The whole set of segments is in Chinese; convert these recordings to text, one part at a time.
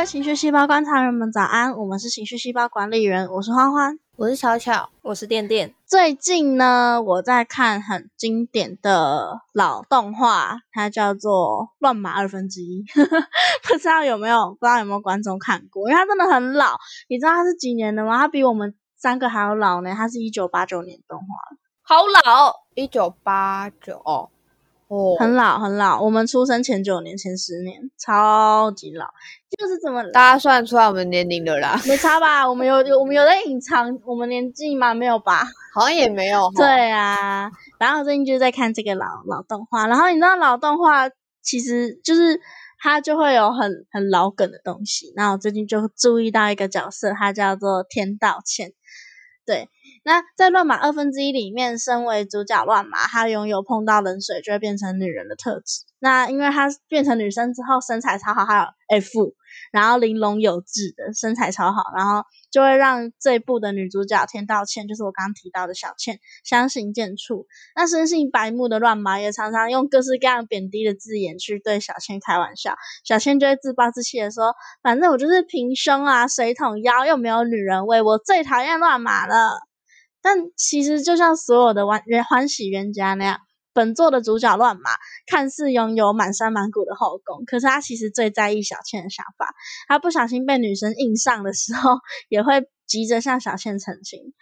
位情绪细胞观察人们早安，我们是情绪细胞管理员，我是欢欢，我是巧巧，我是电电。最近呢，我在看很经典的老动画，它叫做《乱马二分之一》，不知道有没有，不知道有没有观众看过？因为它真的很老，你知道它是几年的吗？它比我们三个还要老呢，它是一九八九年动画，好老，一九八九很老很老，我们出生前九年前十年，超级老，就是怎么大家算出来我们年龄了啦？没差吧？我们有有我们有在隐藏我们年纪吗？没有吧？好像也没有。对啊，然后最近就是在看这个老老动画，然后你知道老动画其实就是它就会有很很老梗的东西，然后我最近就注意到一个角色，他叫做天道歉，对。那在乱马二分之一里面，身为主角乱马，他拥有碰到冷水就会变成女人的特质。那因为他变成女生之后，身材超好，还有 F，然后玲珑有致的身材超好，然后就会让这一部的女主角天道歉，就是我刚刚提到的小倩，相形见绌。那生性白目的乱马也常常用各式各样贬低的字眼去对小倩开玩笑，小倩就会自暴自弃的说：“反正我就是平胸啊，水桶腰，又没有女人味，我最讨厌乱马了。”但其实，就像所有的欢欢喜冤家那样，本作的主角乱马看似拥有满山满谷的后宫，可是他其实最在意小倩的想法。他不小心被女生硬上的时候，也会急着向小倩澄清，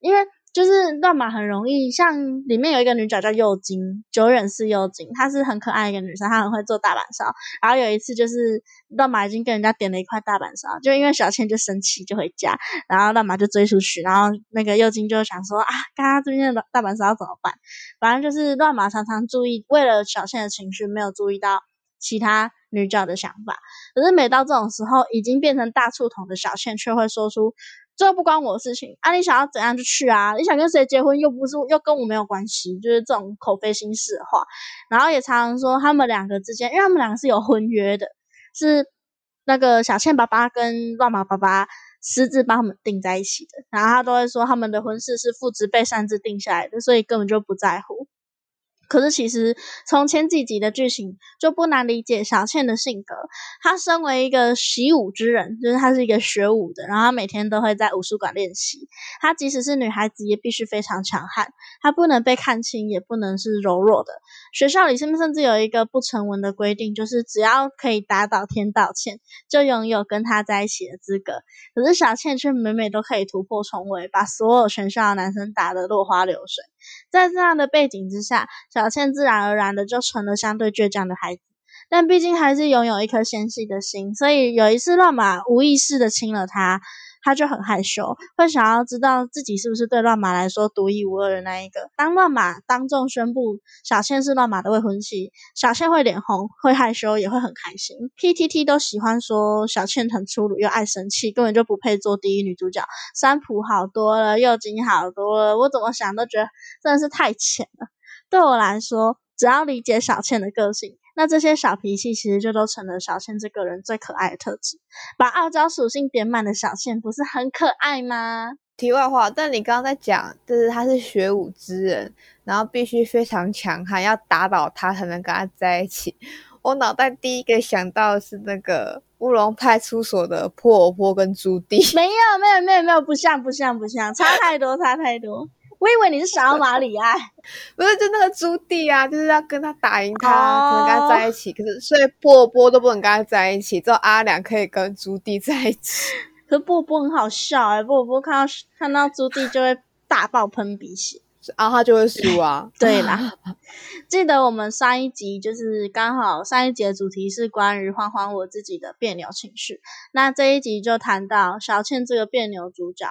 因为。就是乱马很容易，像里面有一个女角叫幼金，久远是幼金，她是很可爱一个女生，她很会做大板烧。然后有一次就是乱马已经跟人家点了一块大板烧，就因为小倩就生气就回家，然后乱马就追出去，然后那个幼金就想说啊，刚刚这边的大板烧怎么办？反正就是乱马常常注意，为了小倩的情绪，没有注意到其他女角的想法。可是每到这种时候，已经变成大醋桶的小倩却会说出。这不关我的事情啊！你想要怎样就去啊！你想跟谁结婚又不是又跟我没有关系，就是这种口非心事的话。然后也常常说他们两个之间，因为他们两个是有婚约的，是那个小倩爸爸跟乱马爸爸私自帮他们定在一起的。然后他都会说他们的婚事是父子辈擅自定下来的，所以根本就不在乎。可是其实从前几集的剧情就不难理解小倩的性格。她身为一个习武之人，就是她是一个学武的，然后她每天都会在武术馆练习。她即使是女孩子，也必须非常强悍。她不能被看轻，也不能是柔弱的。学校里甚甚至有一个不成文的规定，就是只要可以打倒天道歉，就拥有跟她在一起的资格。可是小倩却每每都可以突破重围，把所有全校的男生打得落花流水。在这样的背景之下，小倩自然而然的就成了相对倔强的孩子。但毕竟还是拥有一颗纤细的心，所以有一次乱马无意识的亲了她。他就很害羞，会想要知道自己是不是对乱马来说独一无二的那一个。当乱马当众宣布小倩是乱马的未婚妻，小倩会脸红，会害羞，也会很开心。P.T.T 都喜欢说小倩很粗鲁又爱生气，根本就不配做第一女主角。三浦好多了，右京好多了，我怎么想都觉得真的是太浅了。对我来说，只要理解小倩的个性。那这些小脾气其实就都成了小倩这个人最可爱的特质。把傲娇属性点满的小倩，不是很可爱吗？题外话，但你刚刚在讲，就是他是学武之人，然后必须非常强悍，要打倒他才能跟他在一起。我脑袋第一个想到的是那个乌龙派出所的破婆跟朱棣。没有，没有，没有，没有，不像，不像，不像，差太多，差太多。我以为你是想要马里爱，不是就那个朱棣啊，就是要跟他打赢他，才能跟他在一起。可是所以波波都不能跟他在一起，只有阿良可以跟朱棣在一起。可是波波很好笑哎，波波看到看到朱棣就会大爆喷鼻血，然 后他就会输啊。对啦，记得我们上一集就是刚好上一集的主题是关于欢欢我自己的别扭情绪，那这一集就谈到小倩这个别扭主角。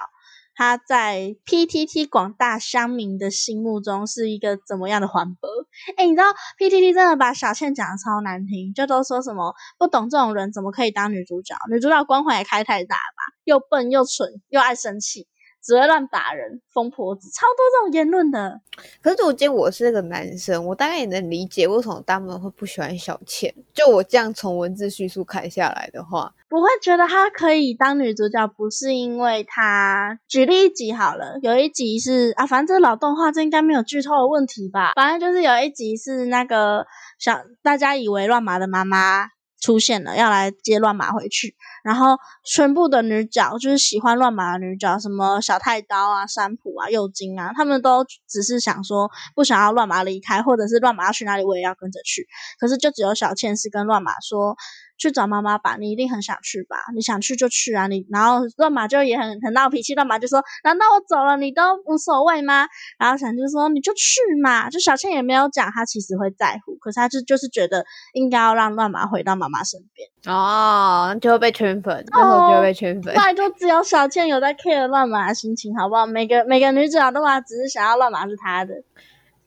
他在 PTT 广大乡民的心目中是一个怎么样的环保？哎，你知道 PTT 真的把小倩讲的超难听，就都说什么不懂这种人怎么可以当女主角？女主角光环也开太大吧？又笨又蠢又爱生气。只会乱打人，疯婆子，超多这种言论的。可是如果我是个男生，我大概也能理解为什么他们会不喜欢小倩。就我这样从文字叙述看下来的话，不会觉得她可以当女主角，不是因为她。举例一集好了，有一集是啊，反正这老动画这应该没有剧透的问题吧？反正就是有一集是那个小大家以为乱麻的妈妈出现了，要来接乱马回去。然后全部的女角就是喜欢乱马的女角，什么小太刀啊、山浦啊、右京啊，他们都只是想说不想要乱马离开，或者是乱马要去哪里，我也要跟着去。可是就只有小倩是跟乱马说。去找妈妈吧，你一定很想去吧？你想去就去啊！你然后乱马就也很很闹脾气，乱马就说：“难道我走了你都无所谓吗？”然后想就说：“你就去嘛！”就小倩也没有讲，她其实会在乎，可是她就就是觉得应该要让乱马回到妈妈身边哦，就会被圈粉，那时候就会被圈粉。拜托，只有小倩有在 care 乱马的心情，好不好？每个每个女主角都话只是想要乱马是她的。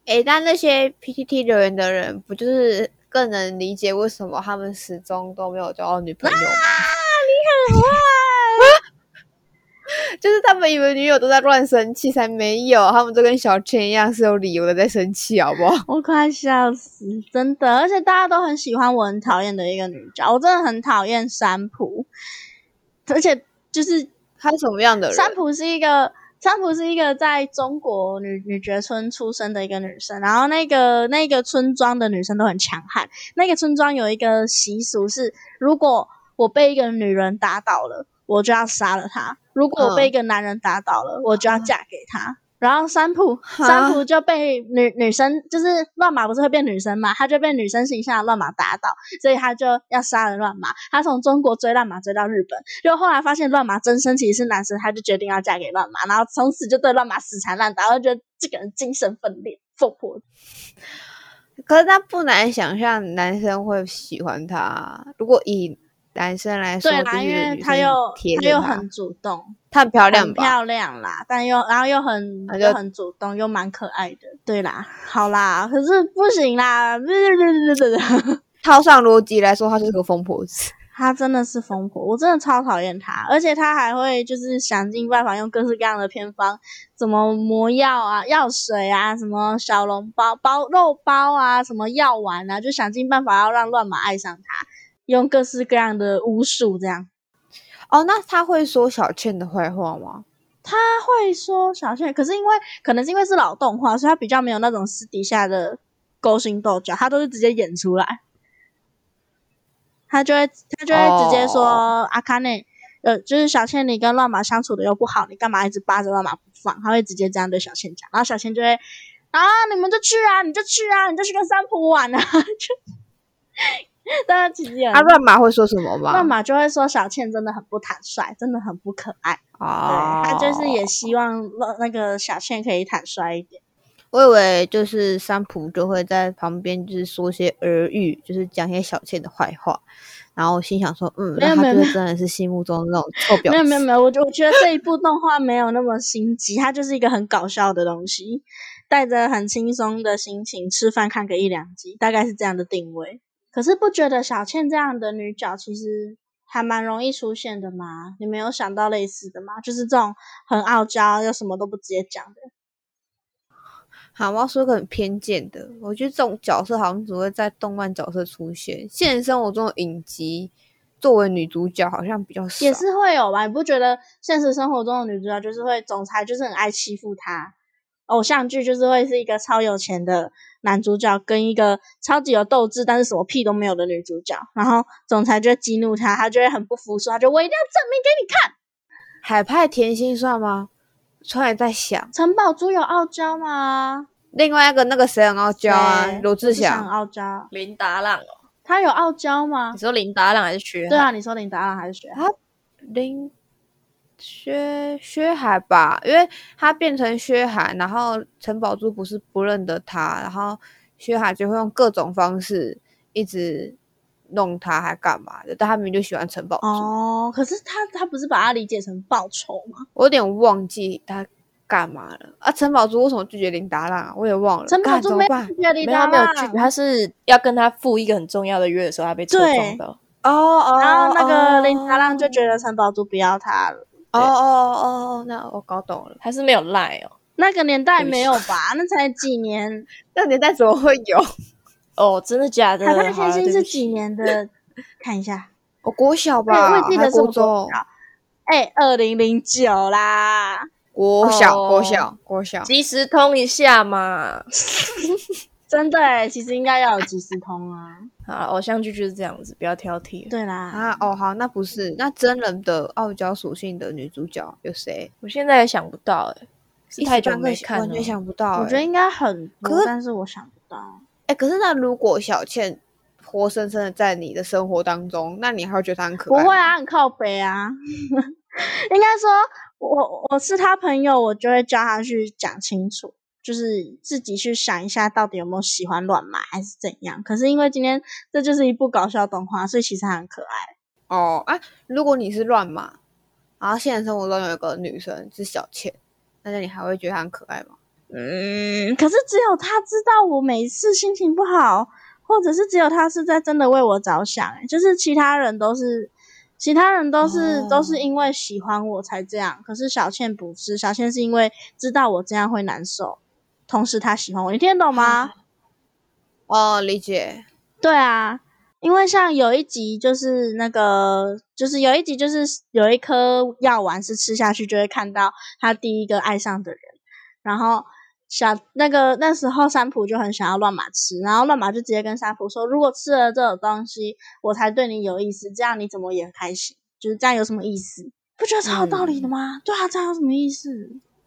诶，但那些 PTT 留言的人不就是？更能理解为什么他们始终都没有交到女朋友。啊，你很坏，就是他们以为女友都在乱生气，才没有，他们都跟小千一样是有理由的在生气，好不好？我快笑死，真的，而且大家都很喜欢我很讨厌的一个女角，我真的很讨厌山浦，而且就是她是什么样的人？山浦是一个。桑普是一个在中国女女角村出生的一个女生，然后那个那个村庄的女生都很强悍。那个村庄有一个习俗是，如果我被一个女人打倒了，我就要杀了她；如果我被一个男人打倒了，我就要嫁给他。然后三浦三浦就被女女生就是乱马不是会变女生嘛，他就被女生形象的乱马打倒，所以他就要杀了乱马。他从中国追乱马追到日本，就后来发现乱马真身其实是男生，他就决定要嫁给乱马，然后从此就对乱马死缠烂打，我觉得这个人精神分裂，疯婆。可是他不难想象男生会喜欢他，如果以。男生来说，对啦，因为他又他又很主动，他很漂亮，漂亮啦，但又然后又很又很主动，又蛮可爱的，对啦，好啦，可是不行啦，套上逻辑来说，他就是个疯婆子，他真的是疯婆，我真的超讨厌他，而且他还会就是想尽办法用各式各样的偏方，什么魔药啊、药水啊、什么小笼包包肉包啊、什么药丸啊，就想尽办法要让乱马爱上他。用各式各样的巫术，这样哦。那他会说小倩的坏话吗？他会说小倩，可是因为可能是因为是老动画，所以他比较没有那种私底下的勾心斗角，他都是直接演出来。他就会他就会直接说阿卡内，呃，就是小倩，你跟乱马相处的又不好，你干嘛一直扒着乱马不放？他会直接这样对小倩讲，然后小倩就会啊，你们就去啊，你就去啊，你就去跟三浦玩啊，就。但是其实啊，乱马会说什么吧？乱马就会说小倩真的很不坦率，真的很不可爱。哦，他就是也希望那个小倩可以坦率一点。我以为就是三浦就会在旁边就是说些耳语，就是讲些小倩的坏话。然后心想说，嗯，没有没有真的是心目中那种臭婊子。没有没有没有，我就我觉得这一部动画没有那么心机，它就是一个很搞笑的东西，带着很轻松的心情吃饭看个一两集，大概是这样的定位。可是不觉得小倩这样的女角其实还蛮容易出现的吗？你没有想到类似的吗？就是这种很傲娇又什么都不直接讲的。好，我要说个很偏见的，我觉得这种角色好像只会在动漫角色出现，现实生活中的影集作为女主角好像比较少。也是会有吧？你不觉得现实生活中的女主角就是会总裁就是很爱欺负她？偶像剧就是会是一个超有钱的男主角跟一个超级有斗志但是什么屁都没有的女主角，然后总裁就激怒他，他就会很不服输，他就我一定要证明给你看。海派甜心算吗？突然在想，陈宝珠有傲娇吗？另外一个那个谁很傲娇啊？罗志祥傲娇。林达朗哦，他有傲娇吗？你说林达朗还是薛？对啊，你说林达朗还是薛？他林。薛薛海吧，因为他变成薛海，然后陈宝珠不是不认得他，然后薛海就会用各种方式一直弄他，还干嘛的？但他明明就喜欢陈宝珠哦。可是他他不是把他理解成报仇吗？我有点忘记他干嘛了啊？陈宝珠为什么拒绝林达浪？我也忘了。陈宝珠没有拒绝林达浪，没有拒绝，他是要跟他赴一个很重要的约的时候，他被戳中的。哦哦，然后那个林达浪就觉得陈宝珠不要他了。哦哦哦，那我搞懂了，还是没有赖哦。那个年代没有吧？那才几年？那年代怎么会有？哦，真的假的？海派甜心是几年的？看一下，我国小吧，我记得是国中。哎，二零零九啦，国小国小国小，即时通一下嘛。真的，其实应该要有即时通啊。啊，偶像剧就是这样子，不要挑剔。对啦，啊，哦，好，那不是那真人的傲娇属性的女主角有谁？我现在也想不到、欸，是一太久时半刻没看了完全。想不到、欸。我觉得应该很多，可但是我想不到。哎、可是那如果小倩活生生的在你的生活当中，那你还会觉得她很可爱？不会，啊，很靠北啊。应该说，我我是他朋友，我就会叫他去讲清楚，就是自己去想一下，到底有没有喜欢乱码还是怎样。可是因为今天这就是一部搞笑动画，所以其实很可爱。哦啊，如果你是乱码，然后现实生活中有一个女生是小倩，那你还会觉得她很可爱吗？嗯，可是只有她知道我每次心情不好，或者是只有她是在真的为我着想、欸，就是其他人都是，其他人都是、哦都是因为喜欢我才这样，可是小倩不是，小倩是因为知道我这样会难受，同时他喜欢我，你听得懂吗？哦，理解。对啊，因为像有一集就是那个，就是有一集就是有一颗药丸是吃下去就会看到他第一个爱上的人，然后小那个那时候三浦就很想要乱马吃，然后乱马就直接跟三浦说，如果吃了这种东西，我才对你有意思，这样你怎么也开心？就是这样有什么意思？不觉得超有道理的吗？对啊，这样有什么意思？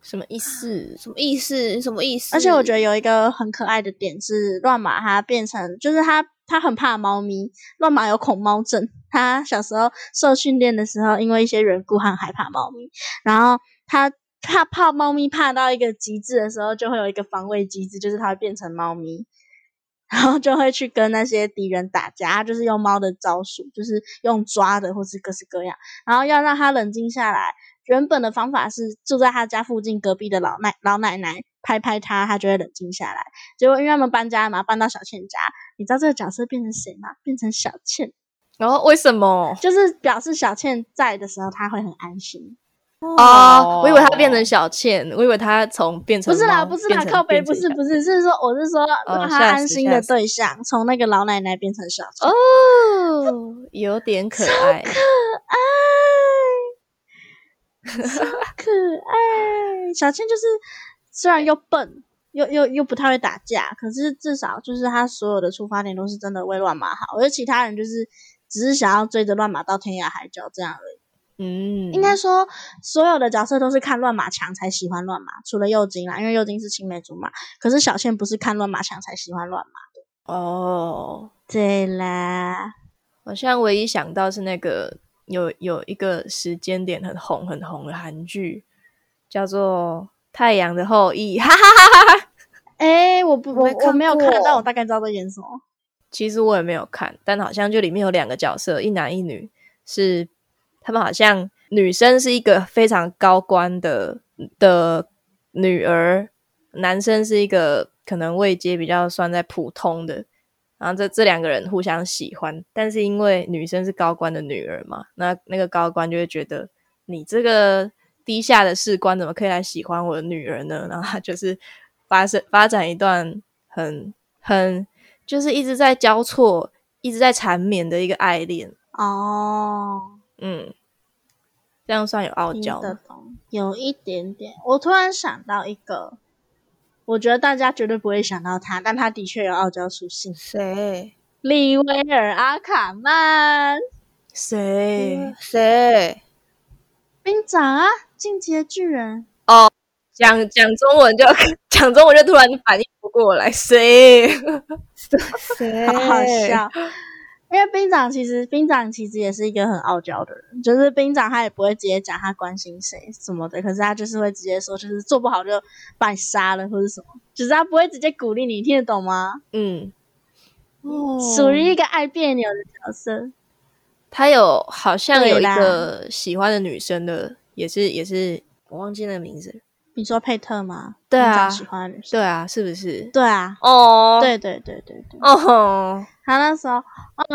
什么意思？什么意思？什么意思？而且我觉得有一个很可爱的点是，乱马它变成就是它它很怕猫咪，乱马有恐猫症。它小时候受训练的时候，因为一些缘故，它很害怕猫咪。然后它怕怕猫咪怕到一个极致的时候，就会有一个防卫机制，就是它会变成猫咪，然后就会去跟那些敌人打架。就是用猫的招数，就是用抓的，或是各式各样，然后要让它冷静下来。原本的方法是住在他家附近隔壁的老奶老奶奶拍拍他，他就会冷静下来。结果因为他们搬家嘛，搬到小倩家，你知道这个角色变成谁吗？变成小倩，然后为什么？就是表示小倩在的时候，他会很安心。哦，我以为他变成小倩，我以为他从变成不是啦，不是啦，靠北，变成小不是不是，是说我是说让他安心的对象，从那个老奶奶变成小倩。哦，有点可爱。可爱，可爱。小倩就是虽然又笨，又又又不太会打架，可是至少就是他所有的出发点都是真的为乱马好，而其他人就是只是想要追着乱马到天涯海角这样而已。嗯，应该说，所有的角色都是看乱马强才喜欢乱马，除了幼金啦，因为幼金是青梅竹马。可是小倩不是看乱马强才喜欢乱马。哦，对啦，我现在唯一想到是那个有有一个时间点很红很红的韩剧，叫做《太阳的后裔》，哈哈哈哈哈。哎、我不我没看我没有看，过但我大概知道在演什么。其实我也没有看，但好像就里面有两个角色，一男一女，是他们好像女生是一个非常高官的的女儿，男生是一个可能位阶比较算在普通的，然后这这两个人互相喜欢，但是因为女生是高官的女儿嘛，那那个高官就会觉得你这个低下的士官怎么可以来喜欢我的女儿呢？然后他就是发生发展一段很很就是一直在交错、一直在缠绵的一个爱恋。哦，嗯，这样算有傲听娇吗？有一点点。我突然想到一个，我觉得大家绝对不会想到他，但他的确有傲娇属性。谁？利威尔·阿卡曼，谁？谁？兵长啊，进阶巨人。哦讲讲中文就讲中文就突然反应不过来，谁？谁？好好笑。因为兵长其实兵长其实也是一个很傲娇的人，就是兵长他也不会直接讲他关心谁什么的，可是他就是会直接说，就是做不好就把你杀了或者什么，只是他不会直接鼓励你，听得懂吗？嗯，哦属于一个爱别扭的角色。他有好像有一个喜欢的女生的，也是也是我忘记那个名字了。你说佩特吗？对啊喜欢的女生。对啊，是不是？对啊，哦，，对对对对对。哦，他那时候，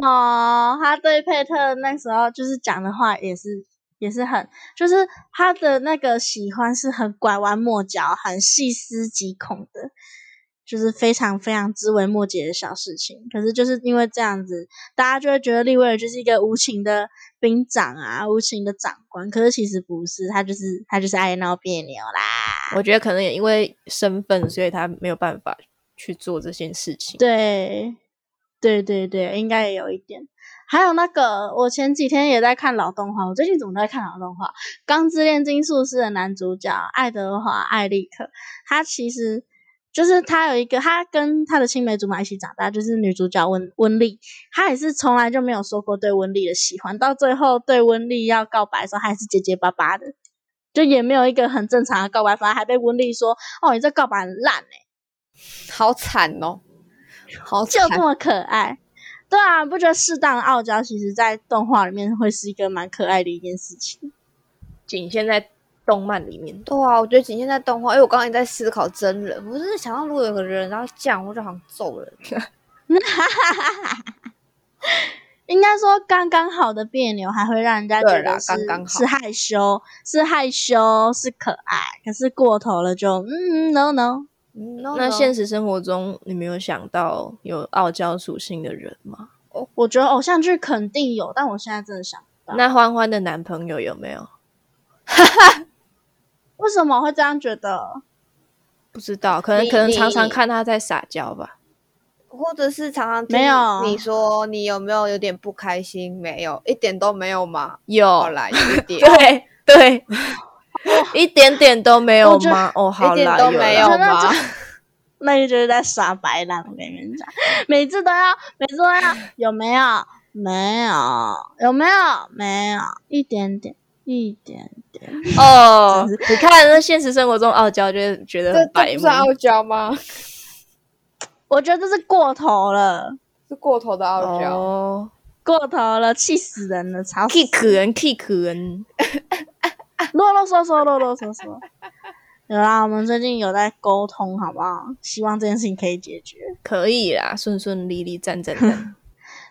哦，他对佩特那时候就是讲的话也是也是很，就是他的那个喜欢是很拐弯抹角、很细思极恐的，就是非常非常枝微末节的小事情。可是就是因为这样子，大家就会觉得利威尔就是一个无情的兵长啊，无情的长官。可是其实不是，他就是他就是爱闹别扭啦。我觉得可能也因为身份，所以他没有办法去做这件事情。对，对对对，应该也有一点。还有那个，我前几天也在看老动画，我最近怎么都在看老动画？《钢之炼金术师》的男主角爱德华·艾利克，他其实就是他有一个，他跟他的青梅竹马一起长大，就是女主角温温丽，他也是从来就没有说过对温丽的喜欢，到最后对温丽要告白的时候，还是结结巴巴的，就也没有一个很正常的告白，反而还被温丽说：“哦，你这告白很烂哎，好惨哦，好就这么可爱。”对啊，不觉得适当的傲娇，其实在动画里面会是一个蛮可爱的一件事情。仅限在动漫里面。对啊，我觉得仅限在动画，因为我刚刚在思考真人，我是想到如果有个人然后这样，我就好像揍人。应该说刚刚好的别扭，还会让人家觉得是刚刚好是害羞，是害羞，是可爱。可是过头了就嗯，no no。那现实生活中，你没有想到有傲娇属性的人吗？我觉得偶像剧肯定有，但我现在真的想不到。那欢欢的男朋友有没有？为什么会这样觉得？不知道，可能可能常常看他在撒娇吧。或者是常常没有你说你有没有有点不开心？没有，一点都没有吗？有，好啦，有一点，对 对，一点点都没有吗？哦，好一点啦，都没有啦吗？那个就是在耍白烂。我跟你们讲，每次都要，每次都要，有没有？没有，有没有？没有，一点点，一点点。哦，你看那现实生活中傲娇，就会觉得这很白目这不是。傲娇吗？我觉得这是过头了，是过头的傲娇。哦过头了，气死人了，吵死，kick 人，kick 人，啰啰嗦嗦，啰啰嗦嗦。有啦，我们最近有在沟通，好不好？希望这件事情可以解决。可以啦，顺顺利利，赞赞赞。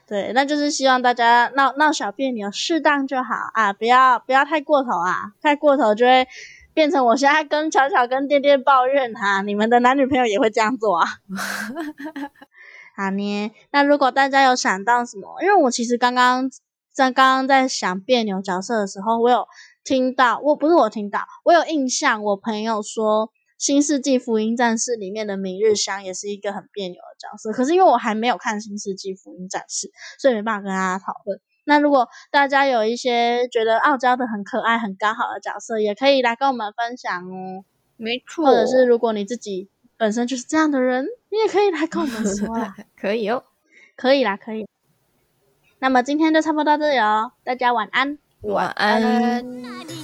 对，那就是希望大家闹闹小别扭，适当就好啊，不要不要太过头啊，太过头就会变成我现在跟巧巧跟店店抱怨哈、你们的男女朋友也会这样做啊。好呢，那如果大家有想到什么，因为我其实刚刚在刚刚在想别扭角色的时候，我有听到，我不是我听到，我有印象，我朋友说《新世纪福音战士》里面的明日香也是一个很别扭的角色，可是因为我还没有看《新世纪福音战士》，所以没办法跟大家讨论。那如果大家有一些觉得傲娇的很可爱、很刚好的角色，也可以来跟我们分享哦。没错，或者是如果你自己本身就是这样的人，你也可以来跟我们说啦。可以哦，可以啦，可以。那么今天就差不多到这里哦，大家晚安。晚安。